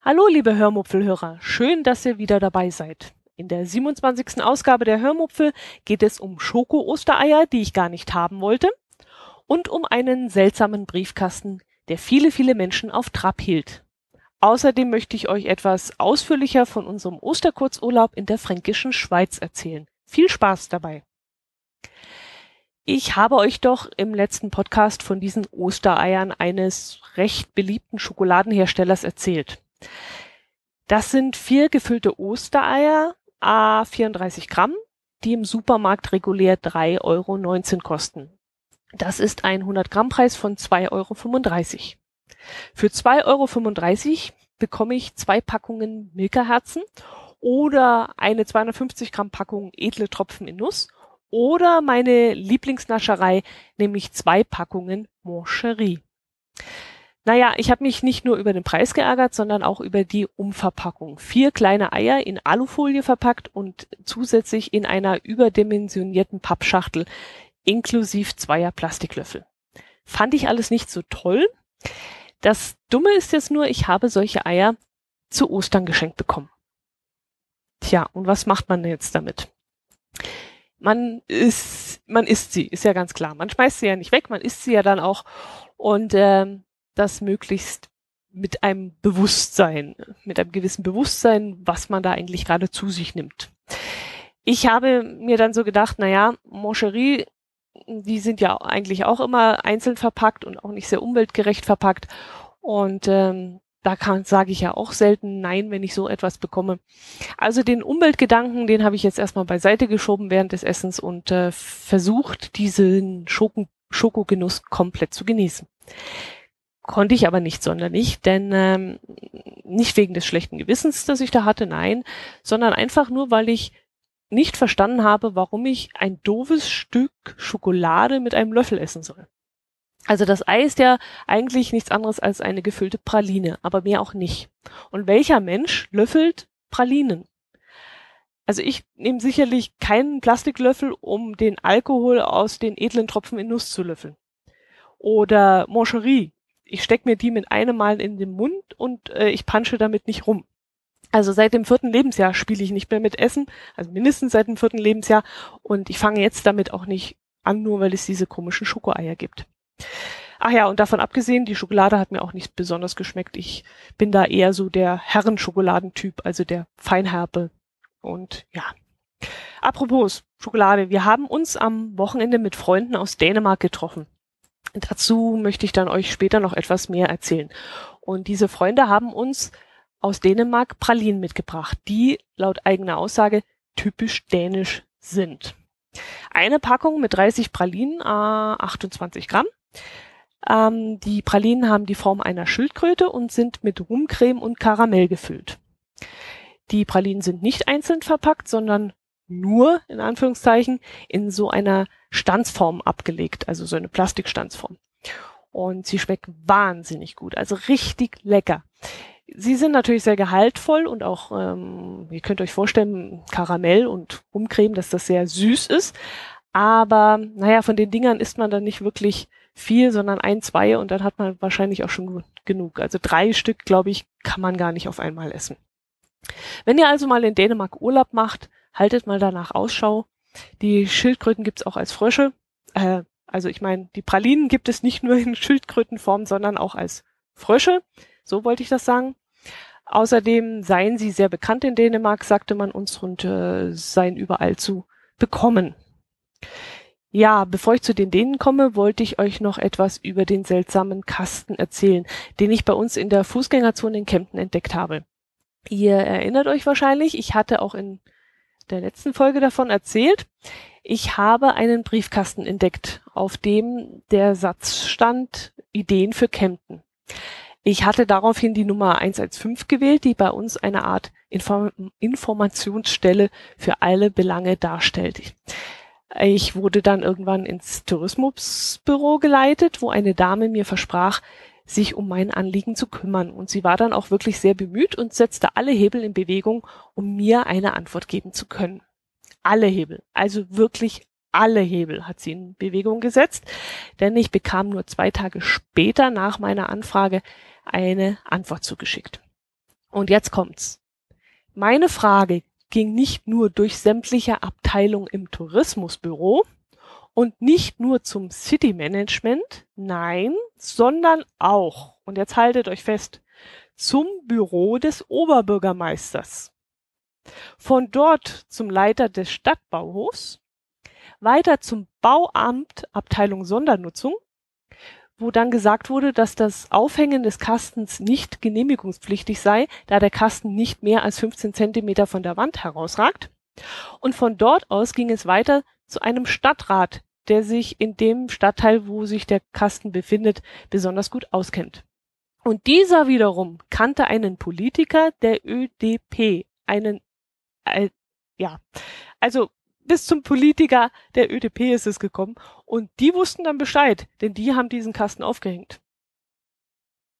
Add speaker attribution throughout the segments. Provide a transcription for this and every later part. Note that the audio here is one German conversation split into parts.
Speaker 1: Hallo, liebe Hörmupfelhörer. Schön, dass ihr wieder dabei seid. In der 27. Ausgabe der Hörmupfel geht es um Schoko-Ostereier, die ich gar nicht haben wollte, und um einen seltsamen Briefkasten, der viele, viele Menschen auf Trab hielt. Außerdem möchte ich euch etwas ausführlicher von unserem Osterkurzurlaub in der fränkischen Schweiz erzählen. Viel Spaß dabei. Ich habe euch doch im letzten Podcast von diesen Ostereiern eines recht beliebten Schokoladenherstellers erzählt. Das sind vier gefüllte Ostereier, a 34 Gramm, die im Supermarkt regulär 3,19 Euro kosten. Das ist ein 100 Gramm Preis von 2,35 Euro. Für 2,35 Euro bekomme ich zwei Packungen Milka-Herzen oder eine 250 Gramm Packung edle Tropfen in Nuss oder meine Lieblingsnascherei, nämlich zwei Packungen Moncherie. Naja, ich habe mich nicht nur über den Preis geärgert, sondern auch über die Umverpackung. Vier kleine Eier in Alufolie verpackt und zusätzlich in einer überdimensionierten Pappschachtel inklusive zweier Plastiklöffel. Fand ich alles nicht so toll. Das Dumme ist jetzt nur, ich habe solche Eier zu Ostern geschenkt bekommen. Tja, und was macht man jetzt damit? Man isst, man isst sie, ist ja ganz klar. Man schmeißt sie ja nicht weg, man isst sie ja dann auch. Und ähm, das möglichst mit einem Bewusstsein, mit einem gewissen Bewusstsein, was man da eigentlich gerade zu sich nimmt. Ich habe mir dann so gedacht, naja, Moncherie, die sind ja eigentlich auch immer einzeln verpackt und auch nicht sehr umweltgerecht verpackt. Und ähm, da kann sage ich ja auch selten Nein, wenn ich so etwas bekomme. Also den Umweltgedanken, den habe ich jetzt erstmal beiseite geschoben während des Essens und äh, versucht, diesen Schoko Schokogenuss komplett zu genießen. Konnte ich aber nicht sonderlich, denn ähm, nicht wegen des schlechten Gewissens, das ich da hatte, nein, sondern einfach nur, weil ich nicht verstanden habe, warum ich ein doofes Stück Schokolade mit einem Löffel essen soll. Also das Ei ist ja eigentlich nichts anderes als eine gefüllte Praline, aber mehr auch nicht. Und welcher Mensch löffelt Pralinen? Also ich nehme sicherlich keinen Plastiklöffel, um den Alkohol aus den edlen Tropfen in Nuss zu löffeln. Oder Moncherie ich stecke mir die mit einem Mal in den Mund und äh, ich pansche damit nicht rum. Also seit dem vierten Lebensjahr spiele ich nicht mehr mit Essen, also mindestens seit dem vierten Lebensjahr. Und ich fange jetzt damit auch nicht an, nur weil es diese komischen Schokoeier gibt. Ach ja, und davon abgesehen, die Schokolade hat mir auch nicht besonders geschmeckt. Ich bin da eher so der Herrenschokoladentyp, also der Feinherbe. Und ja. Apropos Schokolade, wir haben uns am Wochenende mit Freunden aus Dänemark getroffen. Dazu möchte ich dann euch später noch etwas mehr erzählen. Und diese Freunde haben uns aus Dänemark Pralinen mitgebracht, die laut eigener Aussage typisch dänisch sind. Eine Packung mit 30 Pralinen, äh, 28 Gramm. Ähm, die Pralinen haben die Form einer Schildkröte und sind mit Rumcreme und Karamell gefüllt. Die Pralinen sind nicht einzeln verpackt, sondern nur, in Anführungszeichen, in so einer Stanzform abgelegt, also so eine Plastikstanzform. Und sie schmecken wahnsinnig gut, also richtig lecker. Sie sind natürlich sehr gehaltvoll und auch, ähm, ihr könnt euch vorstellen, Karamell und Rumcreme, dass das sehr süß ist. Aber naja, von den Dingern isst man dann nicht wirklich viel, sondern ein, zwei und dann hat man wahrscheinlich auch schon genug. Also drei Stück, glaube ich, kann man gar nicht auf einmal essen. Wenn ihr also mal in Dänemark Urlaub macht, haltet mal danach Ausschau. Die Schildkröten gibt's auch als Frösche. Äh, also ich meine, die Pralinen gibt es nicht nur in Schildkrötenform, sondern auch als Frösche. So wollte ich das sagen. Außerdem seien sie sehr bekannt in Dänemark, sagte man uns, und äh, seien überall zu bekommen. Ja, bevor ich zu den Dänen komme, wollte ich euch noch etwas über den seltsamen Kasten erzählen, den ich bei uns in der Fußgängerzone in Kempten entdeckt habe. Ihr erinnert euch wahrscheinlich, ich hatte auch in der letzten Folge davon erzählt. Ich habe einen Briefkasten entdeckt, auf dem der Satz stand Ideen für Kempten. Ich hatte daraufhin die Nummer 115 gewählt, die bei uns eine Art Inform Informationsstelle für alle Belange darstellt. Ich wurde dann irgendwann ins Tourismusbüro geleitet, wo eine Dame mir versprach, sich um mein Anliegen zu kümmern. Und sie war dann auch wirklich sehr bemüht und setzte alle Hebel in Bewegung, um mir eine Antwort geben zu können. Alle Hebel, also wirklich alle Hebel hat sie in Bewegung gesetzt, denn ich bekam nur zwei Tage später nach meiner Anfrage eine Antwort zugeschickt. Und jetzt kommt's. Meine Frage ging nicht nur durch sämtliche Abteilungen im Tourismusbüro und nicht nur zum City Management, nein, sondern auch, und jetzt haltet euch fest, zum Büro des Oberbürgermeisters. Von dort zum Leiter des Stadtbauhofs, weiter zum Bauamt Abteilung Sondernutzung, wo dann gesagt wurde, dass das Aufhängen des Kastens nicht genehmigungspflichtig sei, da der Kasten nicht mehr als 15 Zentimeter von der Wand herausragt. Und von dort aus ging es weiter zu einem Stadtrat, der sich in dem Stadtteil, wo sich der Kasten befindet, besonders gut auskennt. Und dieser wiederum kannte einen Politiker der ÖDP, einen, äh, ja, also bis zum Politiker der ÖDP ist es gekommen und die wussten dann Bescheid, denn die haben diesen Kasten aufgehängt.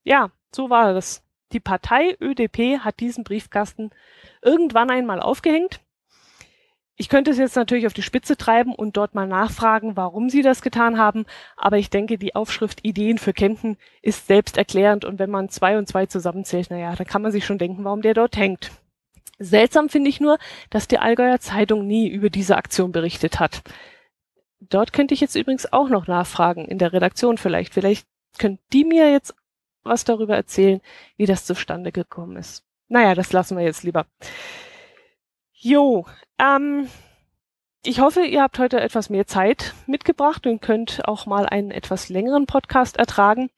Speaker 1: Ja, so war das. Die Partei ÖDP hat diesen Briefkasten irgendwann einmal aufgehängt. Ich könnte es jetzt natürlich auf die Spitze treiben und dort mal nachfragen, warum sie das getan haben, aber ich denke, die Aufschrift Ideen für Kempten ist selbsterklärend und wenn man zwei und zwei zusammenzählt, naja, dann kann man sich schon denken, warum der dort hängt. Seltsam finde ich nur, dass die Allgäuer Zeitung nie über diese Aktion berichtet hat. Dort könnte ich jetzt übrigens auch noch nachfragen, in der Redaktion vielleicht. Vielleicht könnt die mir jetzt was darüber erzählen, wie das zustande gekommen ist. Naja, das lassen wir jetzt lieber. Jo, ähm, ich hoffe, ihr habt heute etwas mehr Zeit mitgebracht und könnt auch mal einen etwas längeren Podcast ertragen.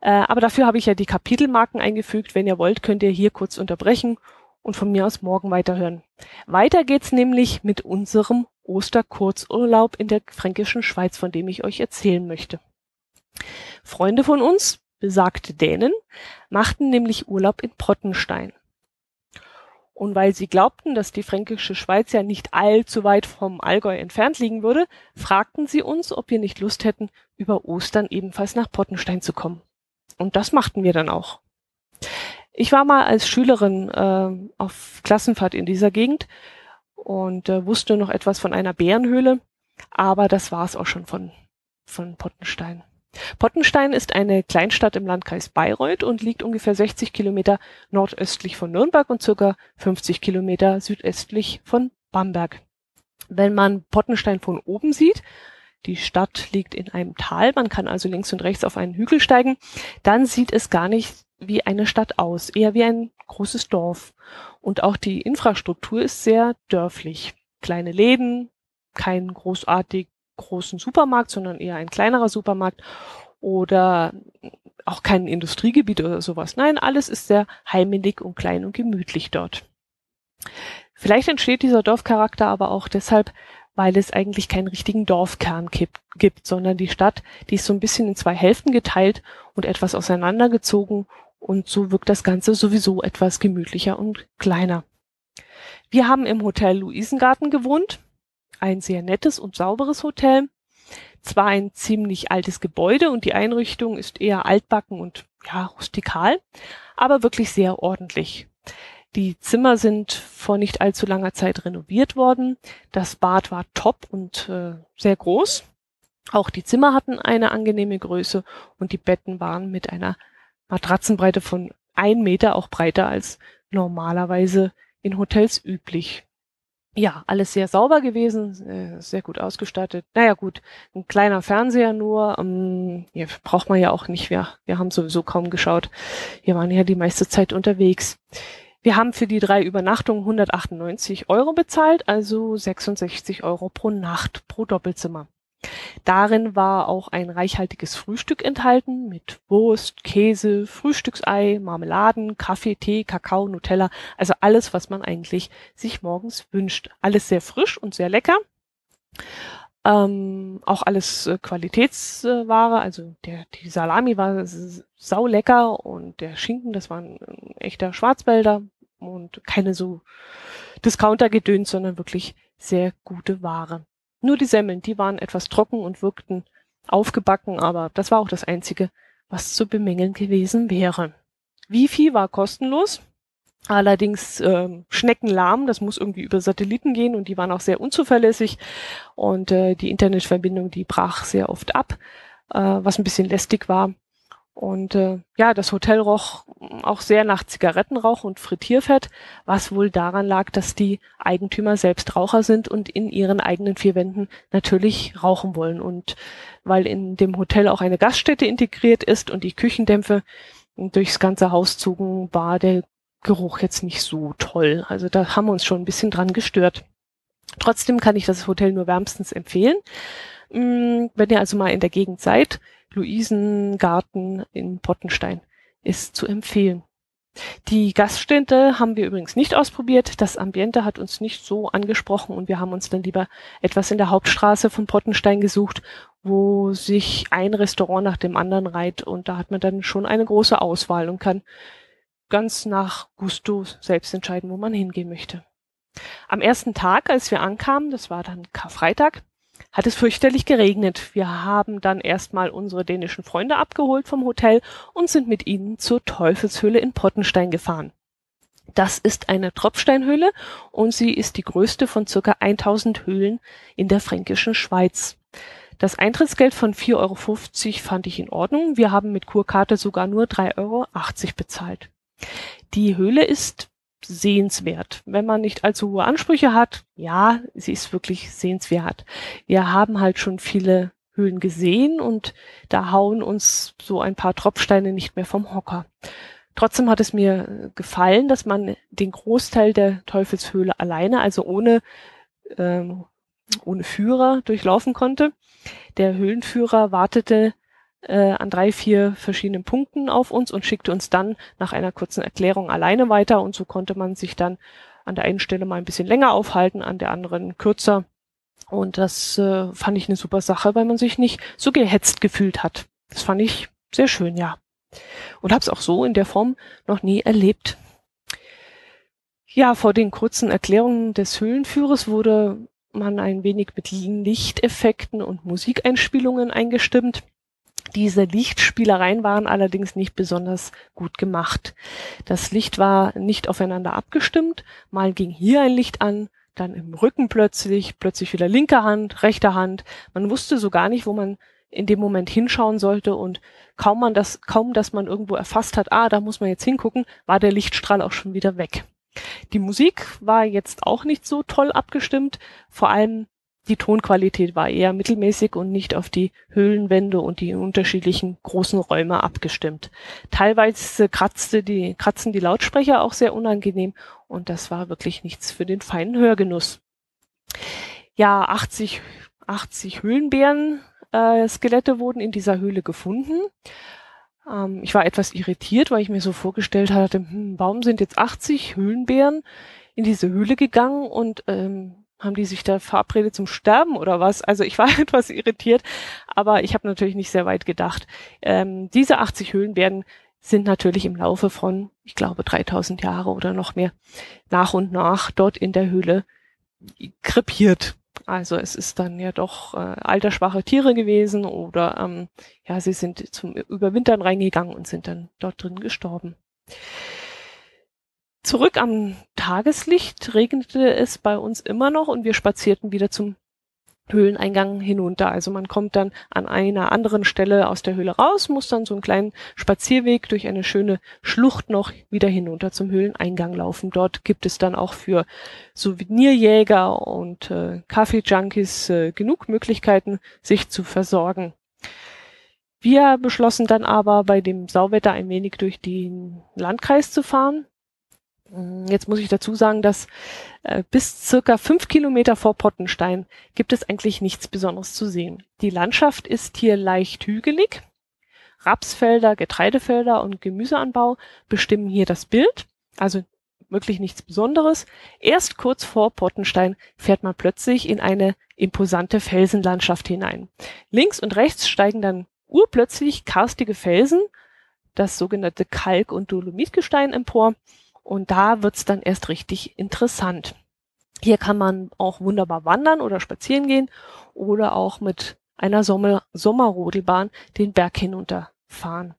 Speaker 1: Äh, aber dafür habe ich ja die Kapitelmarken eingefügt. Wenn ihr wollt, könnt ihr hier kurz unterbrechen und von mir aus morgen weiterhören. Weiter geht's nämlich mit unserem Osterkurzurlaub in der fränkischen Schweiz, von dem ich euch erzählen möchte. Freunde von uns, besagte Dänen, machten nämlich Urlaub in Pottenstein. Und weil sie glaubten, dass die fränkische Schweiz ja nicht allzu weit vom Allgäu entfernt liegen würde, fragten sie uns, ob wir nicht Lust hätten, über Ostern ebenfalls nach Pottenstein zu kommen. Und das machten wir dann auch. Ich war mal als Schülerin äh, auf Klassenfahrt in dieser Gegend und äh, wusste noch etwas von einer Bärenhöhle, aber das war es auch schon von, von Pottenstein. Pottenstein ist eine Kleinstadt im Landkreis Bayreuth und liegt ungefähr 60 Kilometer nordöstlich von Nürnberg und circa 50 Kilometer südöstlich von Bamberg. Wenn man Pottenstein von oben sieht, die Stadt liegt in einem Tal, man kann also links und rechts auf einen Hügel steigen, dann sieht es gar nicht wie eine Stadt aus, eher wie ein großes Dorf. Und auch die Infrastruktur ist sehr dörflich. Kleine Läden, kein großartig großen Supermarkt, sondern eher ein kleinerer Supermarkt oder auch kein Industriegebiet oder sowas. Nein, alles ist sehr heimelig und klein und gemütlich dort. Vielleicht entsteht dieser Dorfcharakter aber auch deshalb, weil es eigentlich keinen richtigen Dorfkern gibt, gibt, sondern die Stadt, die ist so ein bisschen in zwei Hälften geteilt und etwas auseinandergezogen und so wirkt das Ganze sowieso etwas gemütlicher und kleiner. Wir haben im Hotel Luisengarten gewohnt. Ein sehr nettes und sauberes Hotel. Zwar ein ziemlich altes Gebäude und die Einrichtung ist eher altbacken und ja, rustikal, aber wirklich sehr ordentlich. Die Zimmer sind vor nicht allzu langer Zeit renoviert worden. Das Bad war top und äh, sehr groß. Auch die Zimmer hatten eine angenehme Größe und die Betten waren mit einer Matratzenbreite von ein Meter, auch breiter als normalerweise in Hotels üblich. Ja, alles sehr sauber gewesen, äh, sehr gut ausgestattet. Naja gut, ein kleiner Fernseher nur, ähm, ja, braucht man ja auch nicht. Wir, wir haben sowieso kaum geschaut. Wir waren ja die meiste Zeit unterwegs. Wir haben für die drei Übernachtungen 198 Euro bezahlt, also 66 Euro pro Nacht pro Doppelzimmer. Darin war auch ein reichhaltiges Frühstück enthalten mit Wurst, Käse, Frühstücksei, Marmeladen, Kaffee, Tee, Kakao, Nutella, also alles, was man eigentlich sich morgens wünscht. Alles sehr frisch und sehr lecker. Ähm, auch alles äh, Qualitätsware, also der, die Salami war sau lecker und der Schinken, das war ein, ein echter Schwarzwälder und keine so Discounter-Gedöns, sondern wirklich sehr gute Ware. Nur die Semmeln, die waren etwas trocken und wirkten aufgebacken, aber das war auch das Einzige, was zu bemängeln gewesen wäre. Wifi war kostenlos. allerdings äh, schneckenlahm. Das muss irgendwie über Satelliten gehen und die waren auch sehr unzuverlässig und äh, die Internetverbindung, die brach sehr oft ab, äh, was ein bisschen lästig war. Und äh, ja, das Hotel roch auch sehr nach Zigarettenrauch und Frittierfett, was wohl daran lag, dass die Eigentümer selbst Raucher sind und in ihren eigenen vier Wänden natürlich rauchen wollen. Und weil in dem Hotel auch eine Gaststätte integriert ist und die Küchendämpfe durchs ganze Haus zogen, war der Geruch jetzt nicht so toll. Also da haben wir uns schon ein bisschen dran gestört. Trotzdem kann ich das Hotel nur wärmstens empfehlen. Mm, wenn ihr also mal in der Gegend seid, Luisengarten in Pottenstein ist zu empfehlen. Die Gaststätte haben wir übrigens nicht ausprobiert. Das Ambiente hat uns nicht so angesprochen und wir haben uns dann lieber etwas in der Hauptstraße von Pottenstein gesucht, wo sich ein Restaurant nach dem anderen reiht und da hat man dann schon eine große Auswahl und kann ganz nach Gusto selbst entscheiden, wo man hingehen möchte. Am ersten Tag, als wir ankamen, das war dann Karfreitag, hat es fürchterlich geregnet. Wir haben dann erstmal unsere dänischen Freunde abgeholt vom Hotel und sind mit ihnen zur Teufelshöhle in Pottenstein gefahren. Das ist eine Tropfsteinhöhle und sie ist die größte von circa 1000 Höhlen in der fränkischen Schweiz. Das Eintrittsgeld von 4,50 Euro fand ich in Ordnung. Wir haben mit Kurkarte sogar nur 3,80 Euro bezahlt. Die Höhle ist sehenswert. Wenn man nicht allzu hohe Ansprüche hat, ja, sie ist wirklich sehenswert. Wir haben halt schon viele Höhlen gesehen und da hauen uns so ein paar Tropfsteine nicht mehr vom Hocker. Trotzdem hat es mir gefallen, dass man den Großteil der Teufelshöhle alleine, also ohne, ähm, ohne Führer durchlaufen konnte. Der Höhlenführer wartete äh, an drei, vier verschiedenen Punkten auf uns und schickte uns dann nach einer kurzen Erklärung alleine weiter und so konnte man sich dann an der einen Stelle mal ein bisschen länger aufhalten, an der anderen kürzer. Und das äh, fand ich eine super Sache, weil man sich nicht so gehetzt gefühlt hat. Das fand ich sehr schön, ja. Und habe es auch so in der Form noch nie erlebt. Ja, vor den kurzen Erklärungen des Höhlenführers wurde man ein wenig mit Lichteffekten und Musikeinspielungen eingestimmt. Diese Lichtspielereien waren allerdings nicht besonders gut gemacht. Das Licht war nicht aufeinander abgestimmt. Mal ging hier ein Licht an, dann im Rücken plötzlich, plötzlich wieder linke Hand, rechte Hand. Man wusste so gar nicht, wo man in dem Moment hinschauen sollte und kaum man das, kaum dass man irgendwo erfasst hat, ah, da muss man jetzt hingucken, war der Lichtstrahl auch schon wieder weg. Die Musik war jetzt auch nicht so toll abgestimmt, vor allem die Tonqualität war eher mittelmäßig und nicht auf die Höhlenwände und die unterschiedlichen großen Räume abgestimmt. Teilweise kratzte die, kratzen die Lautsprecher auch sehr unangenehm und das war wirklich nichts für den feinen Hörgenuss. Ja, 80, 80 Höhlenbären äh, Skelette wurden in dieser Höhle gefunden. Ähm, ich war etwas irritiert, weil ich mir so vorgestellt hatte, hm, warum sind jetzt 80 Höhlenbären in diese Höhle gegangen und ähm, haben die sich da verabredet zum Sterben oder was? Also ich war etwas irritiert, aber ich habe natürlich nicht sehr weit gedacht. Ähm, diese 80 Höhlenbären sind natürlich im Laufe von, ich glaube, 3000 Jahre oder noch mehr nach und nach dort in der Höhle krepiert. Also es ist dann ja doch äh, altersschwache Tiere gewesen oder ähm, ja, sie sind zum Überwintern reingegangen und sind dann dort drin gestorben. Zurück am Tageslicht regnete es bei uns immer noch und wir spazierten wieder zum Höhleneingang hinunter. Also man kommt dann an einer anderen Stelle aus der Höhle raus, muss dann so einen kleinen Spazierweg durch eine schöne Schlucht noch wieder hinunter zum Höhleneingang laufen. Dort gibt es dann auch für Souvenirjäger und äh, Kaffee-Junkies äh, genug Möglichkeiten, sich zu versorgen. Wir beschlossen dann aber bei dem Sauwetter ein wenig durch den Landkreis zu fahren. Mm, jetzt muss ich dazu sagen, dass äh, bis circa fünf Kilometer vor Pottenstein gibt es eigentlich nichts Besonderes zu sehen. Die Landschaft ist hier leicht hügelig. Rapsfelder, Getreidefelder und Gemüseanbau bestimmen hier das Bild. Also wirklich nichts Besonderes. Erst kurz vor Pottenstein fährt man plötzlich in eine imposante Felsenlandschaft hinein. Links und rechts steigen dann urplötzlich karstige Felsen, das sogenannte Kalk- und Dolomitgestein empor und da wird's dann erst richtig interessant. Hier kann man auch wunderbar wandern oder spazieren gehen oder auch mit einer Sommer Sommerrodelbahn den Berg hinunterfahren.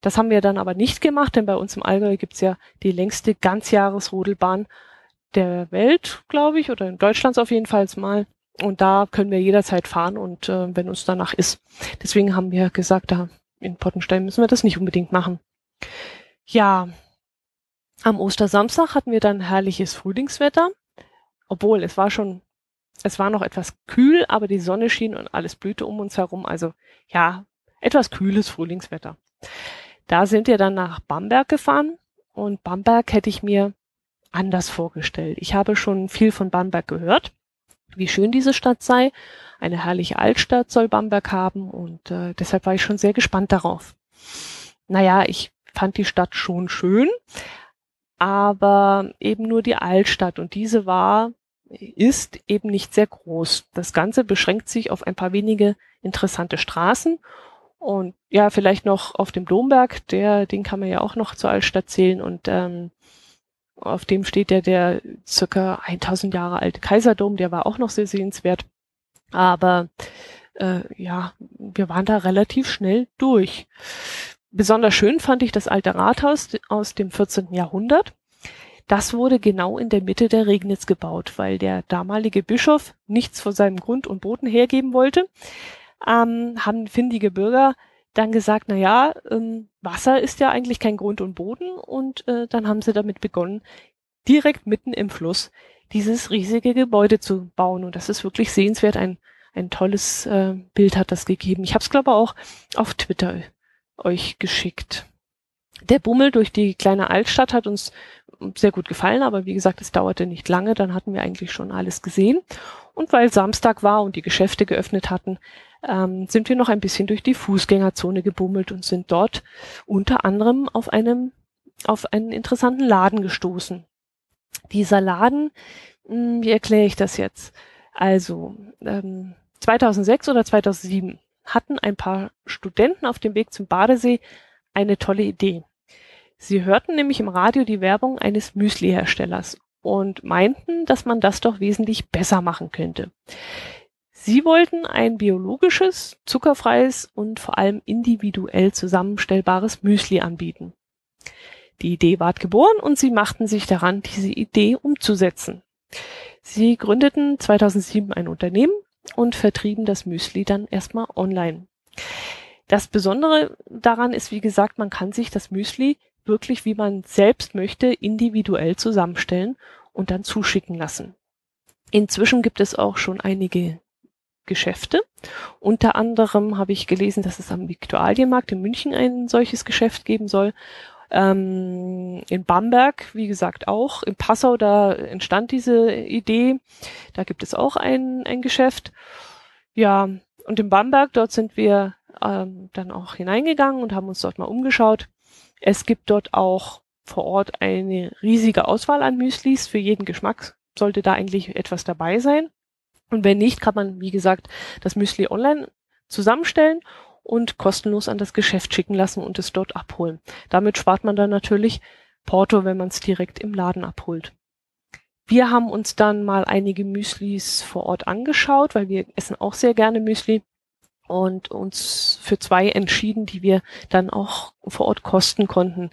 Speaker 1: Das haben wir dann aber nicht gemacht, denn bei uns im Allgäu gibt's ja die längste Ganzjahresrodelbahn der Welt, glaube ich, oder in Deutschlands auf jeden Fall mal. Und da können wir jederzeit fahren und äh, wenn uns danach ist. Deswegen haben wir gesagt, da in Pottenstein müssen wir das nicht unbedingt machen. Ja, am Ostersamstag hatten wir dann herrliches Frühlingswetter, obwohl es war schon, es war noch etwas kühl, aber die Sonne schien und alles blühte um uns herum. Also ja, etwas kühles Frühlingswetter. Da sind wir dann nach Bamberg gefahren und Bamberg hätte ich mir anders vorgestellt. Ich habe schon viel von Bamberg gehört, wie schön diese Stadt sei. Eine herrliche Altstadt soll Bamberg haben und äh, deshalb war ich schon sehr gespannt darauf. Naja, ich fand die Stadt schon schön, aber eben nur die Altstadt und diese war, ist eben nicht sehr groß. Das Ganze beschränkt sich auf ein paar wenige interessante Straßen und ja, vielleicht noch auf dem Domberg, der, den kann man ja auch noch zur Altstadt zählen und ähm, auf dem steht ja der circa 1000 Jahre alte Kaiserdom, der war auch noch sehr sehenswert. Aber äh, ja, wir waren da relativ schnell durch. Besonders schön fand ich das alte Rathaus aus dem 14. Jahrhundert. Das wurde genau in der Mitte der Regnitz gebaut, weil der damalige Bischof nichts von seinem Grund und Boden hergeben wollte. Ähm, haben findige Bürger dann gesagt, na ja, ähm, Wasser ist ja eigentlich kein Grund und Boden und äh, dann haben sie damit begonnen, direkt mitten im Fluss dieses riesige Gebäude zu bauen und das ist wirklich sehenswert. Ein ein tolles äh, Bild hat das gegeben. Ich habe es glaube auch auf Twitter euch geschickt. Der Bummel durch die kleine Altstadt hat uns sehr gut gefallen, aber wie gesagt, es dauerte nicht lange, dann hatten wir eigentlich schon alles gesehen. Und weil Samstag war und die Geschäfte geöffnet hatten, ähm, sind wir noch ein bisschen durch die Fußgängerzone gebummelt und sind dort unter anderem auf einem auf einen interessanten Laden gestoßen. Dieser Laden, mh, hm, wie erkläre ich das jetzt? Also ähm, 2006 oder 2007 hatten ein paar Studenten auf dem Weg zum Badesee eine tolle Idee. Sie hörten nämlich im Radio die Werbung eines Müsli-Herstellers und meinten, dass man das doch wesentlich besser machen könnte. Sie wollten ein biologisches, zuckerfreies und vor allem individuell zusammenstellbares Müsli anbieten. Die Idee ward geboren und sie machten sich daran, diese Idee umzusetzen. Sie gründeten 2007 ein Unternehmen und vertrieben das Müsli dann erstmal online. Das Besondere daran ist, wie gesagt, man kann sich das Müsli wirklich, wie man selbst möchte, individuell zusammenstellen und dann zuschicken lassen. Inzwischen gibt es auch schon einige Geschäfte. Unter anderem habe ich gelesen, dass es am Viktualienmarkt in München ein solches Geschäft geben soll. Ähm, in Bamberg, wie gesagt, auch. In Passau, da entstand diese Idee. Da gibt es auch ein, ein Geschäft. Ja, und in Bamberg, dort sind wir ähm, dann auch hineingegangen und haben uns dort mal umgeschaut. Es gibt dort auch vor Ort eine riesige Auswahl an Müslis. Für jeden Geschmack sollte da eigentlich etwas dabei sein. Und wenn nicht, kann man, wie gesagt, das Müsli online zusammenstellen und kostenlos an das Geschäft schicken lassen und es dort abholen. Damit spart man dann natürlich Porto, wenn man es direkt im Laden abholt. Wir haben uns dann mal einige Müslis vor Ort angeschaut, weil wir essen auch sehr gerne Müsli und uns für zwei entschieden, die wir dann auch vor Ort kosten konnten.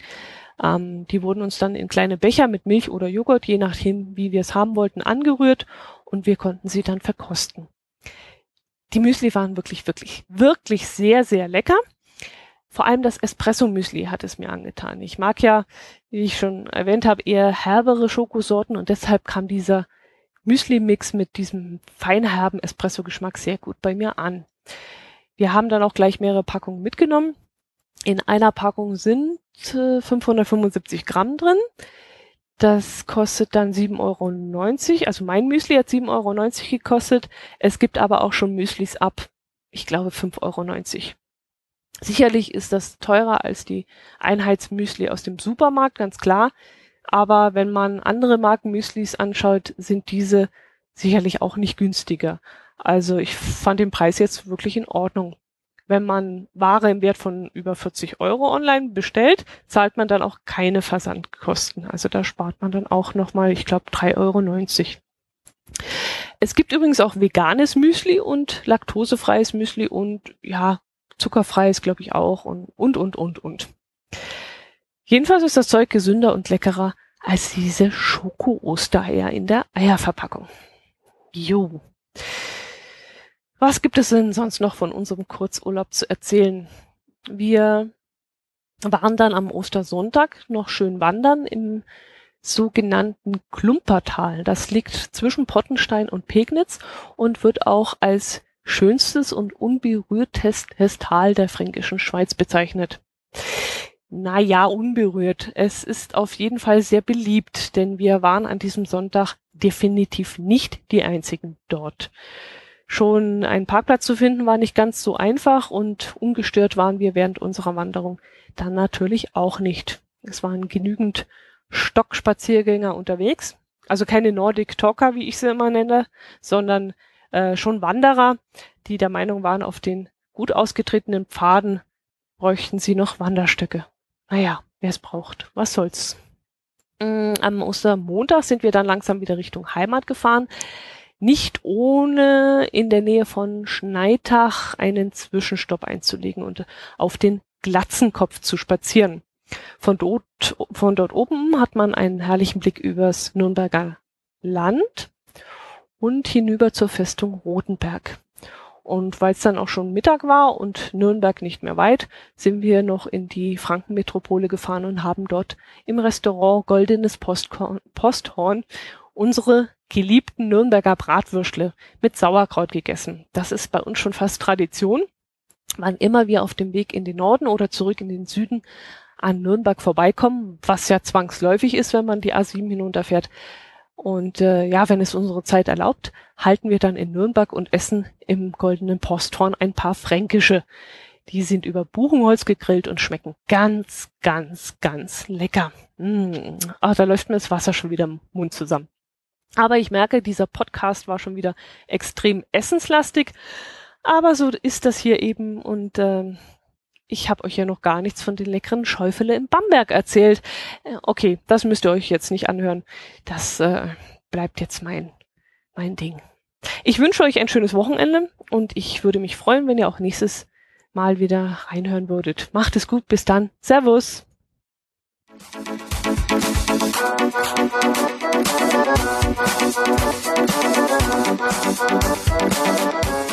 Speaker 1: Ähm, die wurden uns dann in kleine Becher mit Milch oder Joghurt, je nachdem, wie wir es haben wollten, angerührt und wir konnten sie dann verkosten. Die Müsli waren wirklich, wirklich, wirklich sehr, sehr lecker. Vor allem das Espresso-Müsli hat es mir angetan. Ich mag ja, wie ich schon erwähnt habe, eher herbere Schokosorten und deshalb kam dieser Müsli-Mix mit diesem feinherben Espresso-Geschmack sehr gut bei mir an. Wir haben dann auch gleich mehrere Packungen mitgenommen. In einer Packung sind äh, 575 Gramm drin. Das kostet dann 7,90 Euro. Also mein Müsli hat 7,90 Euro gekostet. Es gibt aber auch schon Müslis ab, ich glaube, 5,90 Euro. Sicherlich ist das teurer als die Einheitsmüsli aus dem Supermarkt, ganz klar. Aber wenn man andere Marken Müslis anschaut, sind diese sicherlich auch nicht günstiger. Also ich fand den Preis jetzt wirklich in Ordnung. Wenn man Ware im Wert von über 40 Euro online bestellt, zahlt man dann auch keine Versandkosten. Also da spart man dann auch nochmal, ich glaube, 3,90 Euro. Es gibt übrigens auch veganes Müsli und laktosefreies Müsli und ja, zuckerfreies glaube ich auch und und und und und. Jedenfalls ist das Zeug gesünder und leckerer als diese Schoko-Ostereier in der Eierverpackung. Jo. Was gibt es denn sonst noch von unserem Kurzurlaub zu erzählen? Wir waren dann am Ostersonntag noch schön wandern im sogenannten Klumpertal. Das liegt zwischen Pottenstein und Pegnitz und wird auch als schönstes und unberührtestes Tal der fränkischen Schweiz bezeichnet. Naja, unberührt. Es ist auf jeden Fall sehr beliebt, denn wir waren an diesem Sonntag definitiv nicht die einzigen dort. Schon einen Parkplatz zu finden war nicht ganz so einfach und ungestört waren wir während unserer Wanderung dann natürlich auch nicht. Es waren genügend Stockspaziergänger unterwegs, also keine Nordic Talker, wie ich sie immer nenne, sondern äh, schon Wanderer, die der Meinung waren, auf den gut ausgetretenen Pfaden bräuchten sie noch Wanderstöcke. Naja, wer es braucht, was soll's. Mm, am Ostermontag sind wir dann langsam wieder Richtung Heimat gefahren. Nicht ohne in der Nähe von Schneitach einen Zwischenstopp einzulegen und auf den Glatzenkopf zu spazieren. Von dort, von dort oben hat man einen herrlichen Blick übers Nürnberger Land und hinüber zur Festung Rotenberg. Und weil es dann auch schon Mittag war und Nürnberg nicht mehr weit, sind wir noch in die Frankenmetropole gefahren und haben dort im Restaurant Goldenes Postkorn, Posthorn unsere geliebten Nürnberger Bratwürstle mit Sauerkraut gegessen. Das ist bei uns schon fast Tradition. Wann immer wir auf dem Weg in den Norden oder zurück in den Süden an Nürnberg vorbeikommen, was ja zwangsläufig ist, wenn man die A7 hinunterfährt, und äh, ja, wenn es unsere Zeit erlaubt, halten wir dann in Nürnberg und essen im Goldenen Posthorn ein paar fränkische. Die sind über Buchenholz gegrillt und schmecken ganz, ganz, ganz lecker. Mmh. Ach, da läuft mir das Wasser schon wieder im Mund zusammen. Aber ich merke, dieser Podcast war schon wieder extrem essenslastig. Aber so ist das hier eben und äh, ich habe euch ja noch gar nichts von den leckeren Schäufele in Bamberg erzählt. Äh, okay, das müsst ihr euch jetzt nicht anhören. Das äh, bleibt jetzt mein, mein Ding. Ich wünsche euch ein schönes Wochenende und ich würde mich freuen, wenn ihr auch nächstes Mal wieder reinhören würdet. Macht es gut, bis dann. Servus. Thank you.